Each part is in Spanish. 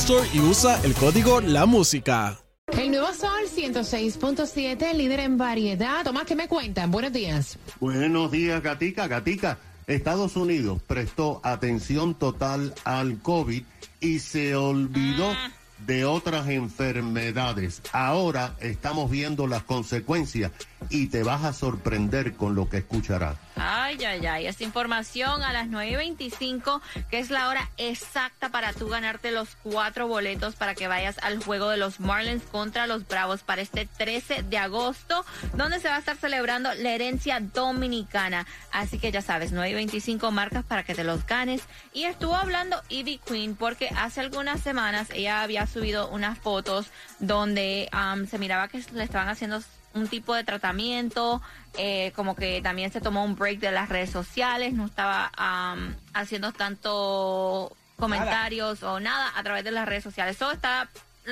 Store y usa el código La Música. El nuevo Sol 106.7, líder en variedad. Tomás, ¿qué me cuentan? Buenos días. Buenos días, Gatica. Gatica, Estados Unidos prestó atención total al COVID y se olvidó de otras enfermedades. Ahora estamos viendo las consecuencias y te vas a sorprender con lo que escucharás. Ay, ay, ay. Esta información a las 9.25, que es la hora exacta para tú ganarte los cuatro boletos para que vayas al juego de los Marlins contra los Bravos para este 13 de agosto, donde se va a estar celebrando la herencia dominicana. Así que ya sabes, 9.25 marcas para que te los ganes. Y estuvo hablando Ivy Queen porque hace algunas semanas ella había subido unas fotos donde um, se miraba que le estaban haciendo un tipo de tratamiento, eh, como que también se tomó un break de las redes sociales, no estaba um, haciendo tanto comentarios o nada a través de las redes sociales. Todo está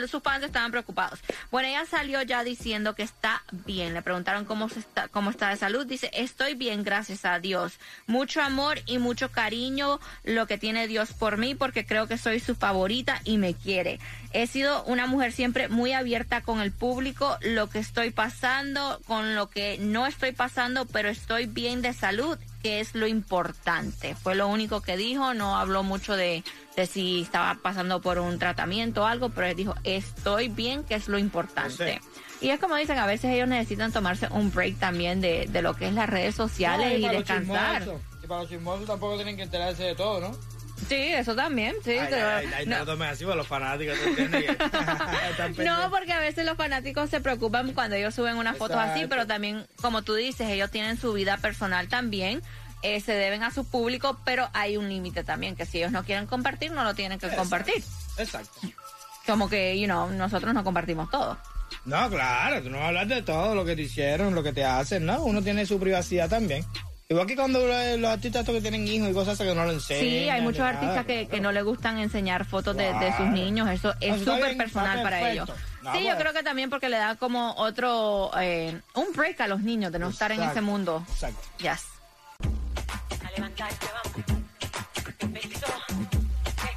sus fans estaban preocupados. Bueno, ella salió ya diciendo que está bien. Le preguntaron cómo, se está, cómo está de salud. Dice, estoy bien, gracias a Dios. Mucho amor y mucho cariño lo que tiene Dios por mí porque creo que soy su favorita y me quiere. He sido una mujer siempre muy abierta con el público, lo que estoy pasando, con lo que no estoy pasando, pero estoy bien de salud, que es lo importante. Fue lo único que dijo, no habló mucho de, de si estaba pasando por un tratamiento o algo, pero él dijo, estoy bien, que es lo importante. Y es como dicen, a veces ellos necesitan tomarse un break también de, de lo que es las redes sociales No, y los descansar. Y para los chismosos tampoco tienen que enterarse de todo, ¿no? Sí, eso también, sí. Ay, pero- ay, ay, no. no tomes así para los fanáticos. No, porque a veces los fanáticos se preocupan cuando ellos suben unas fotos así, pero también, como tú dices, ellos tienen su vida personal también, eh, se deben a su público, pero hay un límite también, que si ellos no quieren compartir, no lo tienen que compartir. Exacto. Como que, you know, nosotros no compartimos todo. No, claro, tú no vas a hablar de todo lo que te hicieron, lo que te hacen, ¿no? Uno tiene su privacidad también. Igual que cuando los, los artistas que tienen hijos y cosas así que no lo enseñan. Sí, hay muchos nada, artistas que, que no les gustan enseñar fotos de, de sus niños, eso es súper personal para ellos. No, sí, yo pues. creo que también porque le da como otro, eh, un break a los niños de no estar en ese mundo. Exacto. Yes. A levantarte, vamos. Empezó.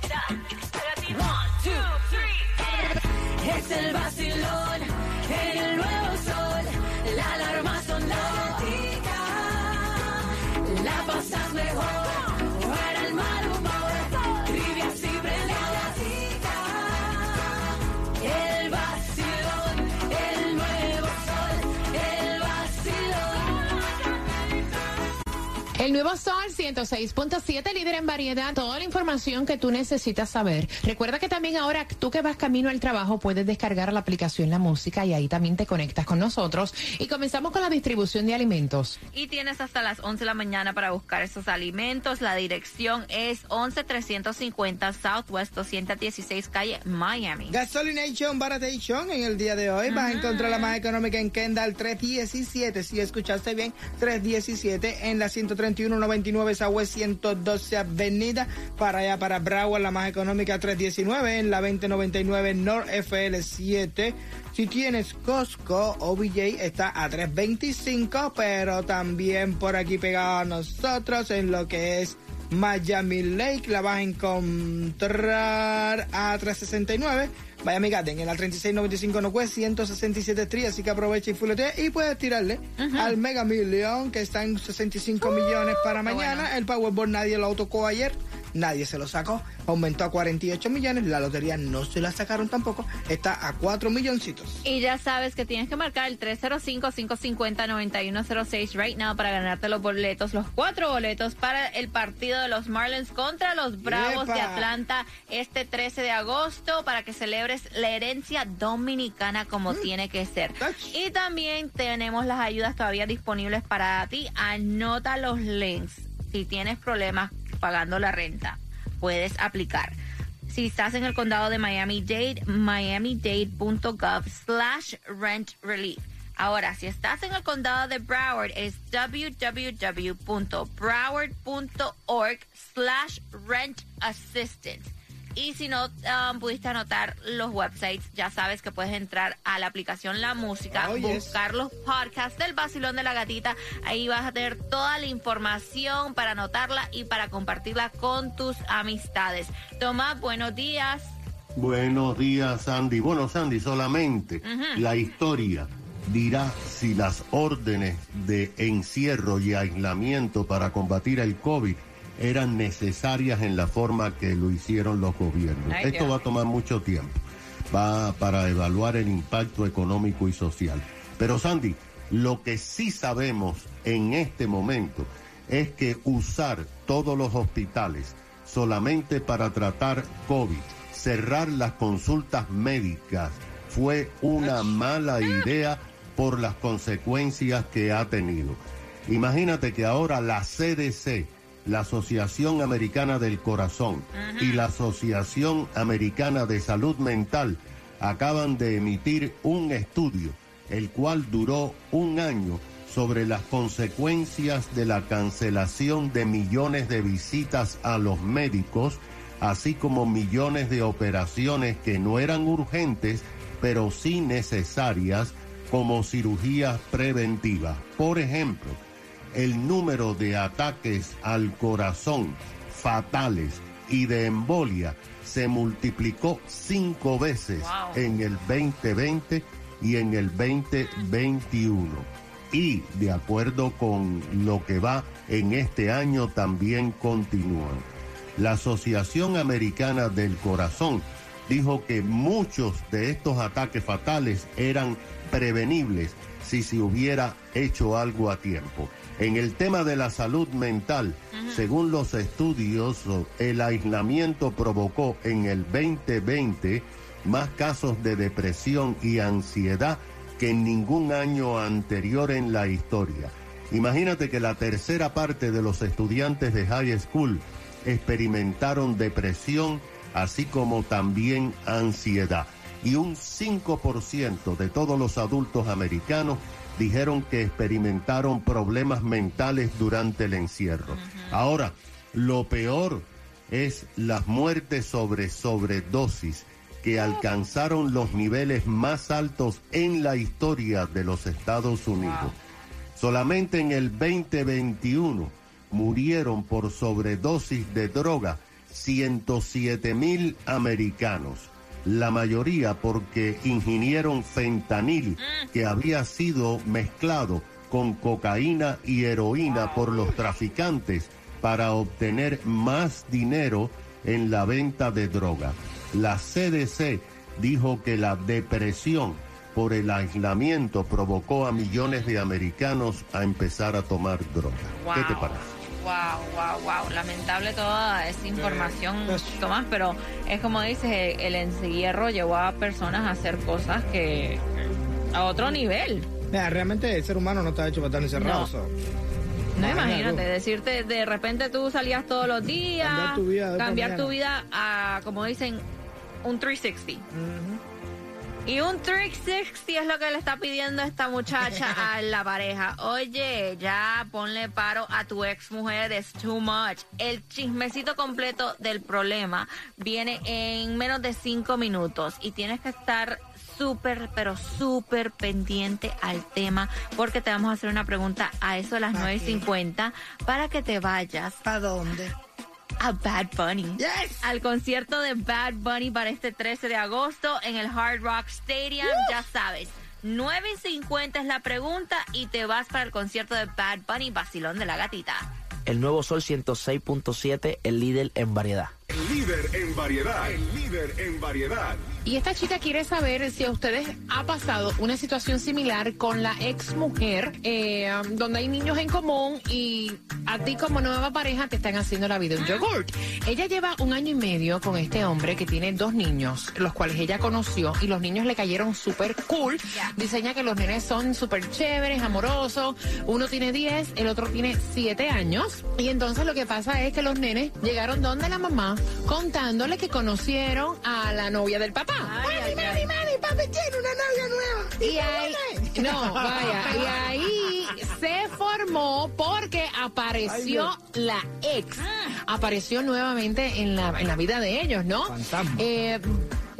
Está. Espérate. One, two, three. Es el vacilón El nuevo Sol 106.7, líder en variedad. Toda la información que tú necesitas saber. Recuerda que también ahora tú que vas camino al trabajo puedes descargar la aplicación La Música y ahí también te conectas con nosotros. Y comenzamos con la distribución de alimentos. Y tienes hasta las 11 de la mañana para buscar esos alimentos. La dirección es 11350 Southwest 216 calle Miami. Gasolination Baratation en el día de hoy. Vas a encontrar la más económica en Kendall 317. Si escuchaste bien, 317 en la 13199 Southwest 112 Avenida. Para allá, para Broward, la más económica 319 en la 2099 North FL7. Si tienes Costco, OBJ está a 325, pero también por aquí pegado a nosotros en lo que es Miami Lake la vas a encontrar a 369. Miami Garden en la 3695 Northwest 167 Street, así que aprovecha y fuletea y puedes tirarle al Mega Million que está en 65 millones para mañana. bueno. El Powerball nadie lo tocó ayer, nadie se lo sacó, aumentó a 48 millones, la lotería no se la sacaron tampoco, está a 4 milloncitos. Y ya sabes que tienes que marcar el 305-550-9106 right now para ganarte los boletos, los cuatro boletos para el partido de los Marlins contra los Bravos de Atlanta este 13 de agosto para que celebres la herencia dominicana como tiene que ser. Touch. Y también tenemos las ayudas todavía disponibles para ti. Anota los links. Si tienes problemas pagando la renta, puedes aplicar. Si estás en el condado de Miami-Dade, miamidade.gov slash rent relief. Ahora, si estás en el condado de Broward, es www.broward.org slash rent assistance. Y si no um, pudiste anotar los websites, ya sabes que puedes entrar a la aplicación La Música, Oh, yes. buscar los podcasts del Basilón de la Gatita. Ahí vas a tener toda la información para anotarla y para compartirla con tus amistades. Tomás, buenos días. Buenos días, Sandy. Bueno, Sandy, solamente la historia dirá si las órdenes de encierro y aislamiento para combatir el COVID eran necesarias en la forma que lo hicieron los gobiernos. Ay, Esto va a tomar mucho tiempo. Va para evaluar el impacto económico y social. Pero Sandy, lo que sí sabemos en este momento es que usar todos los hospitales solamente para tratar COVID, cerrar las consultas médicas, fue una mala idea por las consecuencias que ha tenido. Imagínate que ahora la CDC, la Asociación Americana del Corazón y la Asociación Americana de Salud Mental acaban de emitir un estudio, el cual duró un año sobre las consecuencias de la cancelación de millones de visitas a los médicos, así como millones de operaciones que no eran urgentes, pero sí necesarias, como cirugías preventivas. Por ejemplo, el número de ataques al corazón fatales y de embolia se multiplicó cinco veces Wow. en el 2020 y en el 2021. Y de acuerdo con lo que va en este año también continúan. La Asociación Americana del Corazón dijo que muchos de estos ataques fatales eran prevenibles si se hubiera hecho algo a tiempo. En el tema de la salud mental, según los estudios, el aislamiento provocó en el 2020 más casos de depresión y ansiedad que en ningún año anterior en la historia. Imagínate que la tercera parte de los estudiantes de high school experimentaron depresión, así como también ansiedad. Y un 5% de todos los adultos americanos dijeron que experimentaron problemas mentales durante el encierro. Ahora, lo peor es las muertes sobre sobredosis que alcanzaron los niveles más altos en la historia de los Estados Unidos. Solamente en el 2021 murieron por sobredosis de droga 107 mil americanos. La mayoría porque ingirieron fentanil que había sido mezclado con cocaína y heroína por los traficantes para obtener más dinero en la venta de droga. La CDC dijo que la depresión por el aislamiento provocó a millones de americanos a empezar a tomar droga. ¿Qué te parece? Wow, wow, wow. Lamentable toda esa información, pues- Tomás, pero es como dices, el, encierro llevó a personas a hacer cosas que a otro nivel. Mira, realmente el ser humano no está hecho para estar encerrado. No. so. No Imagínate decirte de repente tú salías todos los días, Cambiar tu vida cambiar tu a, como dicen, un 360. Y un 360 es lo que le está pidiendo esta muchacha a la pareja. Oye, ya ponle paro a tu ex mujer, es too much. El chismecito completo del problema viene en menos de cinco minutos y tienes que estar súper, pero súper pendiente al tema porque te vamos a hacer una pregunta a eso de las ¿Para qué? 9.50 para que te vayas ¿Para dónde? A Bad Bunny. Yes. Al concierto de Bad Bunny para este 13 de agosto en el Hard Rock Stadium, ya sabes. 9 y 50 es la pregunta y te vas para el concierto de Bad Bunny, Basilón de la Gatita. El nuevo Sol 106.7, el líder en variedad. El líder en variedad. El líder en variedad. Y esta chica quiere saber si a ustedes ha pasado una situación similar con la ex mujer, eh, donde hay niños en común y a ti como nueva pareja te están haciendo la vida un yogurt. Ella lleva un año y medio con este hombre que tiene dos niños, los cuales ella conoció y los niños le cayeron súper cool. Diseña que los nenes son súper chéveres, amorosos. Uno tiene 10, el otro tiene 7 años. Y entonces lo que pasa es que los nenes llegaron donde la mamá contándole que conocieron a la novia del papá. Mami, mami, mami, papi tiene una novia nueva. Y ahí, no, vaya, y ahí se formó porque apareció la ex. Apareció nuevamente en la, en la vida de ellos, ¿no? Fantasma. Eh,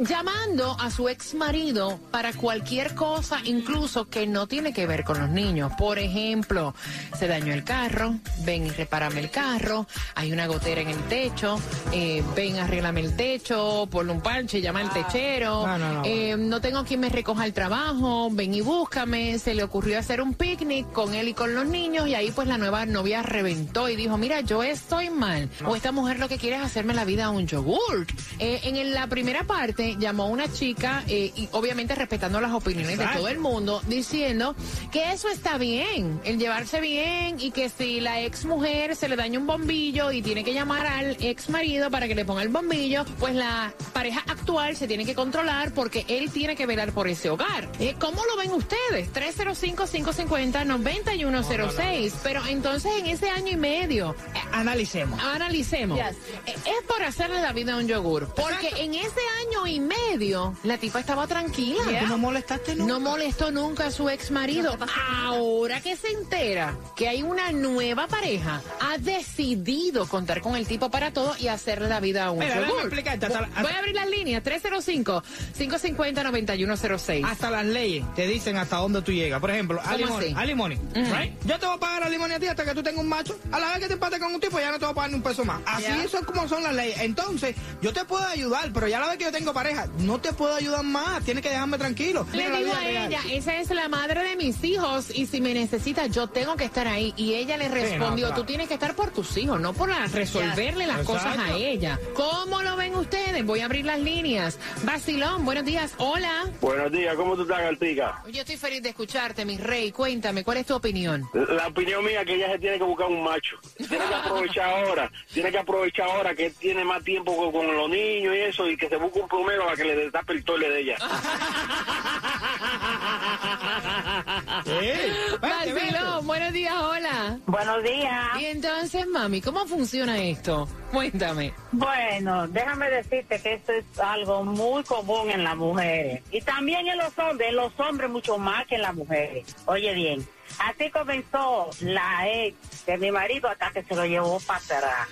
llamando a su ex marido para cualquier cosa, incluso que no tiene que ver con los niños. Por ejemplo, se dañó el carro, ven y repárame el carro, hay una gotera en el techo, eh, ven, arréglame el techo, ponle un parche, llama al techero, No, no, no. eh, no tengo quien me recoja el trabajo, ven y búscame. Se le ocurrió hacer un picnic con él y con los niños y ahí pues la nueva novia reventó y dijo, mira, yo estoy mal. O esta mujer lo que quiere es hacerme la vida a un yogurt. Eh, en la primera parte llamó una chica eh, y obviamente respetando las opiniones de todo el mundo, diciendo que eso está bien, el llevarse bien y que si la ex mujer se le daña un bombillo y tiene que llamar al ex marido para que le ponga el bombillo, pues la pareja actual se tiene que controlar porque él tiene que velar por ese hogar. Eh, ¿Cómo lo ven ustedes? 305-550-9106. Pero entonces en ese año y medio, Eh, analicemos. analicemos. Yes. Eh, Es por hacerle la vida a un yogur. Porque en ese año y medio, la tipa estaba tranquila. Tú no molestaste nunca. No molestó nunca a su ex marido. Ahora que se entera que hay una nueva pareja, ha decidido contar con el tipo para todo y hacerle la vida a un Mira, explicarte, hasta hasta- Voy a abrir las líneas 305-550-9106. Hasta las leyes te dicen hasta dónde tú llegas. Por ejemplo, alimony. alimony, right? Yo te voy a pagar alimony a ti hasta que tú tengas un macho. A la vez que te empates con un tipo, ya no te voy a pagar ni un peso más. Así eso es como son las leyes. Entonces, yo te puedo ayudar, pero ya la vez que yo tengo pareja, no te puedo ayudar más. Tienes que dejarme tranquilo. Le Mira la digo a real. ella, esa es la madre de mis hijos y si me necesita yo tengo que estar ahí. Y ella le respondió, claro. tú tienes que estar por tus hijos, no por la- resolverle las Exacto. cosas a ella. ¿Cómo lo ven ustedes? Voy a abrir las líneas. Basilón, buenos días. Hola. Buenos días, ¿cómo tú estás, Artica? Yo estoy feliz de escucharte, mi rey. Cuéntame, ¿cuál es tu opinión? La opinión mía es que ella se tiene que buscar un macho. Tiene que aprovechar ahora, tiene que aprovechar ahora que tiene más tiempo con, con los niños y eso, y que se busque un primero a que le destape el tole de ella. Basilón, buenos días, hola. Buenos días. Y entonces, mami, ¿cómo funciona esto? Cuéntame. Bueno, déjame decirte que esto es algo muy común en las mujeres. Y también en los hombres, en los hombres mucho más que en las mujeres. Oye bien, así comenzó la ex de mi marido hasta que se lo llevó para atrás.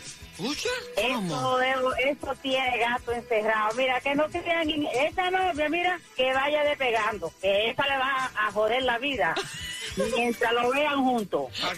Eso, es- eso tiene gato encerrado. Mira, que no crean, en- esa novia, mira, que vaya despegando, que esa le va a joder la vida. mientras lo vean juntos. Para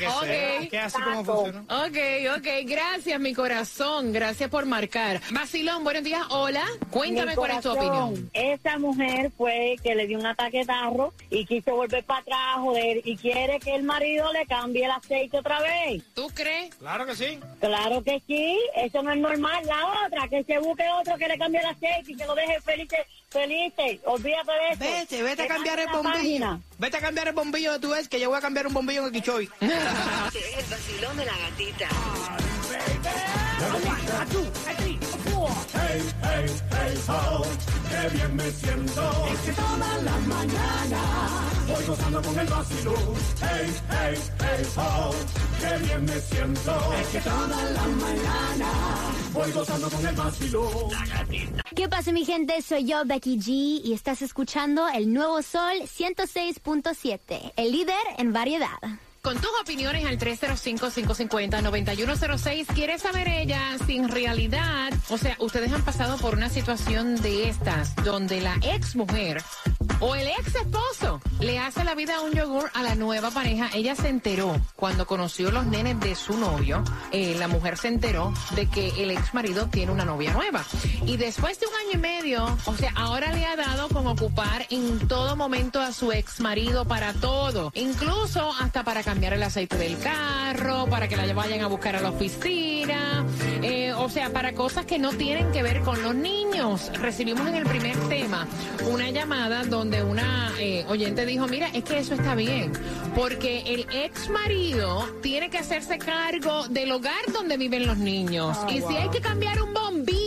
que así como funciona. Ok, ok, gracias mi corazón, gracias por marcar. Basilón, buenos días, hola, cuéntame cuál es tu opinión. Esa mujer fue que le dio un ataque de tarro y quiso volver para atrás, joder, y quiere que el marido le cambie el aceite otra vez. ¿Tú crees? Claro que sí. Claro que sí, eso no es normal. La otra, que se busque otro que le cambie el aceite y que lo deje feliz, feliz. Olvídate de eso. Vete, vete a cambiar el bombillo. Vete a cambiar el bombillo de tu ex, que yo voy a cambiar un bombillo en el Quichoy. El vacilón de la gatita. Toda la mañana voy gozando con el vacilón. Hey, hey, hey, oh, qué bien me siento. Es que toda la mañana voy gozando con el vacilón. ¿Qué pasa mi gente? Soy yo, Becky G, y estás escuchando el Nuevo Sol 106.7, el líder en variedad. Con tus opiniones al 305-550-9106, quiere saber ella si en realidad, o sea, ustedes han pasado por una situación de estas, donde la ex mujer O el ex esposo le hace la vida a un yogur a la nueva pareja. Ella se enteró cuando conoció los nenes de su novio. eh, la mujer se enteró de que el ex marido tiene una novia nueva. Y después de un año y medio, o sea, ahora le ha dado con ocupar en todo momento a su ex marido para todo. Incluso hasta para cambiar el aceite del carro, para que la vayan a buscar a la oficina. eh, o sea, para cosas que no tienen que ver con los niños. Recibimos en el primer tema una llamada donde una eh, oyente dijo, mira, es que eso está bien, porque el ex marido tiene que hacerse cargo del hogar donde viven los niños. Ah, y si hay que cambiar un bombillo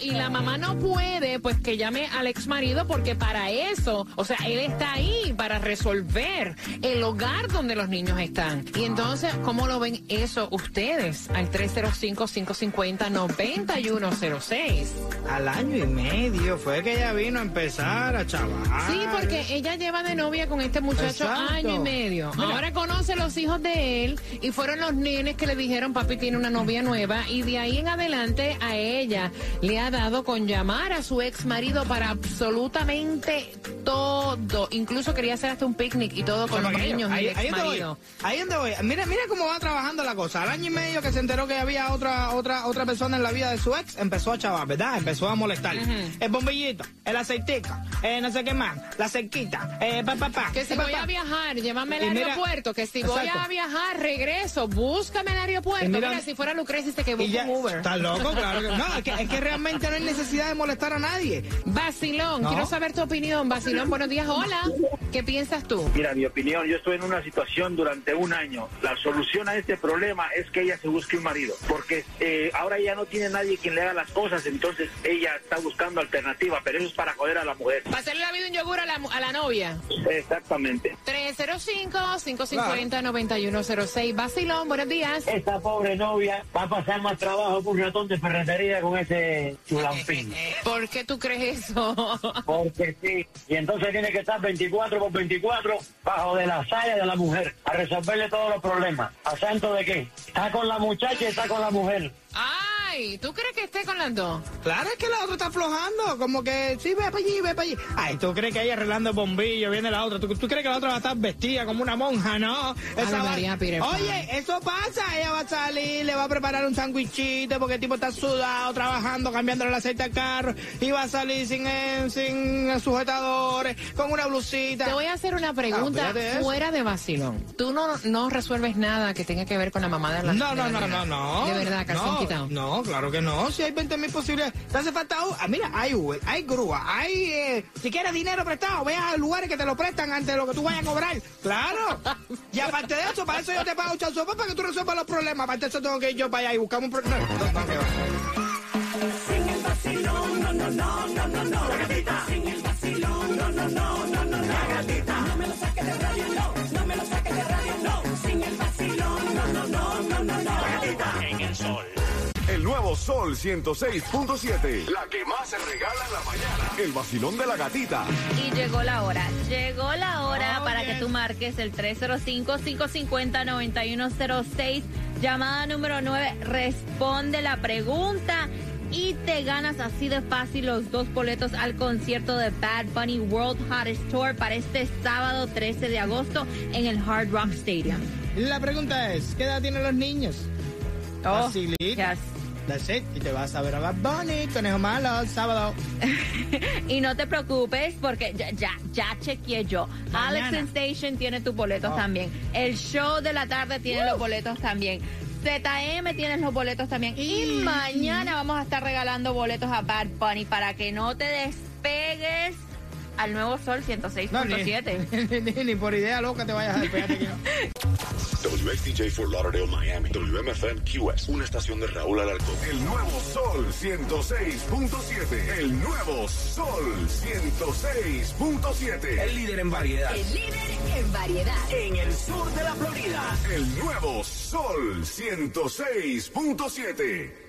y la mamá no puede, pues que llame al ex marido porque para eso, o sea, él está ahí para resolver el hogar donde los niños están. Y entonces, ¿cómo lo ven eso ustedes? Al 305-550-9106. Al año y medio fue que ella vino a empezar a chaval. Sí, porque ella lleva de novia con este muchacho Exacto. año y medio. Mira. Ahora conoce los hijos de él y fueron los nenes que le dijeron papi tiene una novia nueva y de ahí en adelante a ella le ha dado con llamar a su ex marido para absolutamente todo. Incluso quería hacer hasta un picnic y todo con los niños y el ex donde voy. marido. Ahí donde voy. Mira, mira cómo va trabajando la cosa. Al año y medio que se enteró que había otra, otra, otra persona en la vida de su ex, empezó a chavar, ¿verdad? Empezó a molestar. El bombillito, el aceitico, eh, no sé qué más, la cerquita, eh, pa, pa, pa. Que si voy a viajar, llévame al mira- aeropuerto. Que si voy a viajar, regreso, búscame al aeropuerto. Mira- Mira, si fuera Lucrecia, dice que un Uber. ¿Estás loco? Claro que no. Es que, es que realmente no hay necesidad de molestar a nadie. Vacilón, No. quiero saber tu opinión. Vacilón, buenos días, hola. ¿Qué piensas tú? Mira, mi opinión, yo estoy en una situación durante un año. La solución a este problema es que ella se busque un marido, porque eh, ahora ella no tiene nadie quien le haga las cosas, entonces ella está buscando alternativa, pero eso es para joder a la mujer. Para hacerle la vida un yogur a la, a la novia. Exactamente. 305-550-9106. Vacilón, buenos días. Esta pobre novia va a pasar más trabajo que un ratón de ferretería con ese chulampín. ¿Por qué tú crees eso? Porque sí. Y entonces tiene que estar 24 por 24 bajo de la saya de la mujer a resolverle todos los problemas. ¿A santo de qué? Está con la muchacha y está con la mujer. ¿Tú crees que esté con las dos? Claro, es que la otra está aflojando. Como que, sí, ve para allí, ve para allí. Ay, ¿tú crees que ella arreglando el bombillo viene la otra? ¿Tú, tú crees que la otra va a estar vestida como una monja? No. Ave va- María. Oye, eso pasa. Ella va a salir, le va a preparar un sándwichito porque el tipo está sudado, trabajando, cambiándole el aceite al carro. Y va a salir sin, eh, sin sujetadores, con una blusita. Te voy a hacer una pregunta Ah, fuera de vacilón. Tú no, no resuelves nada que tenga que ver con la mamá de la No, no, no, no, no. De verdad, calzón no, quitado. No, claro que no. Si hay 20 mil posibilidades. Te hace falta. ah, mira, hay Uber, hay grúa, hay. eh, si quieres dinero prestado, ve a lugares que te lo prestan antes de lo que tú vayas a cobrar. Claro. Y aparte de eso, para eso yo te pago un chanzo para que tú resuelvas los problemas. Aparte de eso, tengo que ir yo para allá y buscar un problema. Sol 106.7. La que más se regala en la mañana. El vacilón de la gatita. Y llegó la hora, llegó la hora Oh, para yes. que tú marques el 305-550-9106, llamada número 9, responde la pregunta y te ganas así de fácil los dos boletos al concierto de Bad Bunny World Hottest Tour para este sábado 13 de agosto en el Hard Rock Stadium. La pregunta es: ¿qué edad tienen los niños? Oh, yes. That's it. Y te vas a ver a Bad Bunny, conejo malo, el sábado. Y no te preocupes porque ya, ya, ya chequeé yo. Mañana. Alex Station tiene tus boletos Oh. también. El show de la tarde tiene los boletos también. ZM tienes los boletos también. Y mañana vamos a estar regalando boletos a Bad Bunny para que no te despegues al nuevo Sol No, ni, 106.7. ni, ni por idea loca te vayas a despegar. no. WXTJ for Lauderdale, Miami. WMFM QS. Una estación de Raúl Alarcón. El nuevo Sol 106.7. El nuevo Sol 106.7. El líder en variedad. El líder en variedad. En el sur de la Florida. El nuevo Sol 106.7.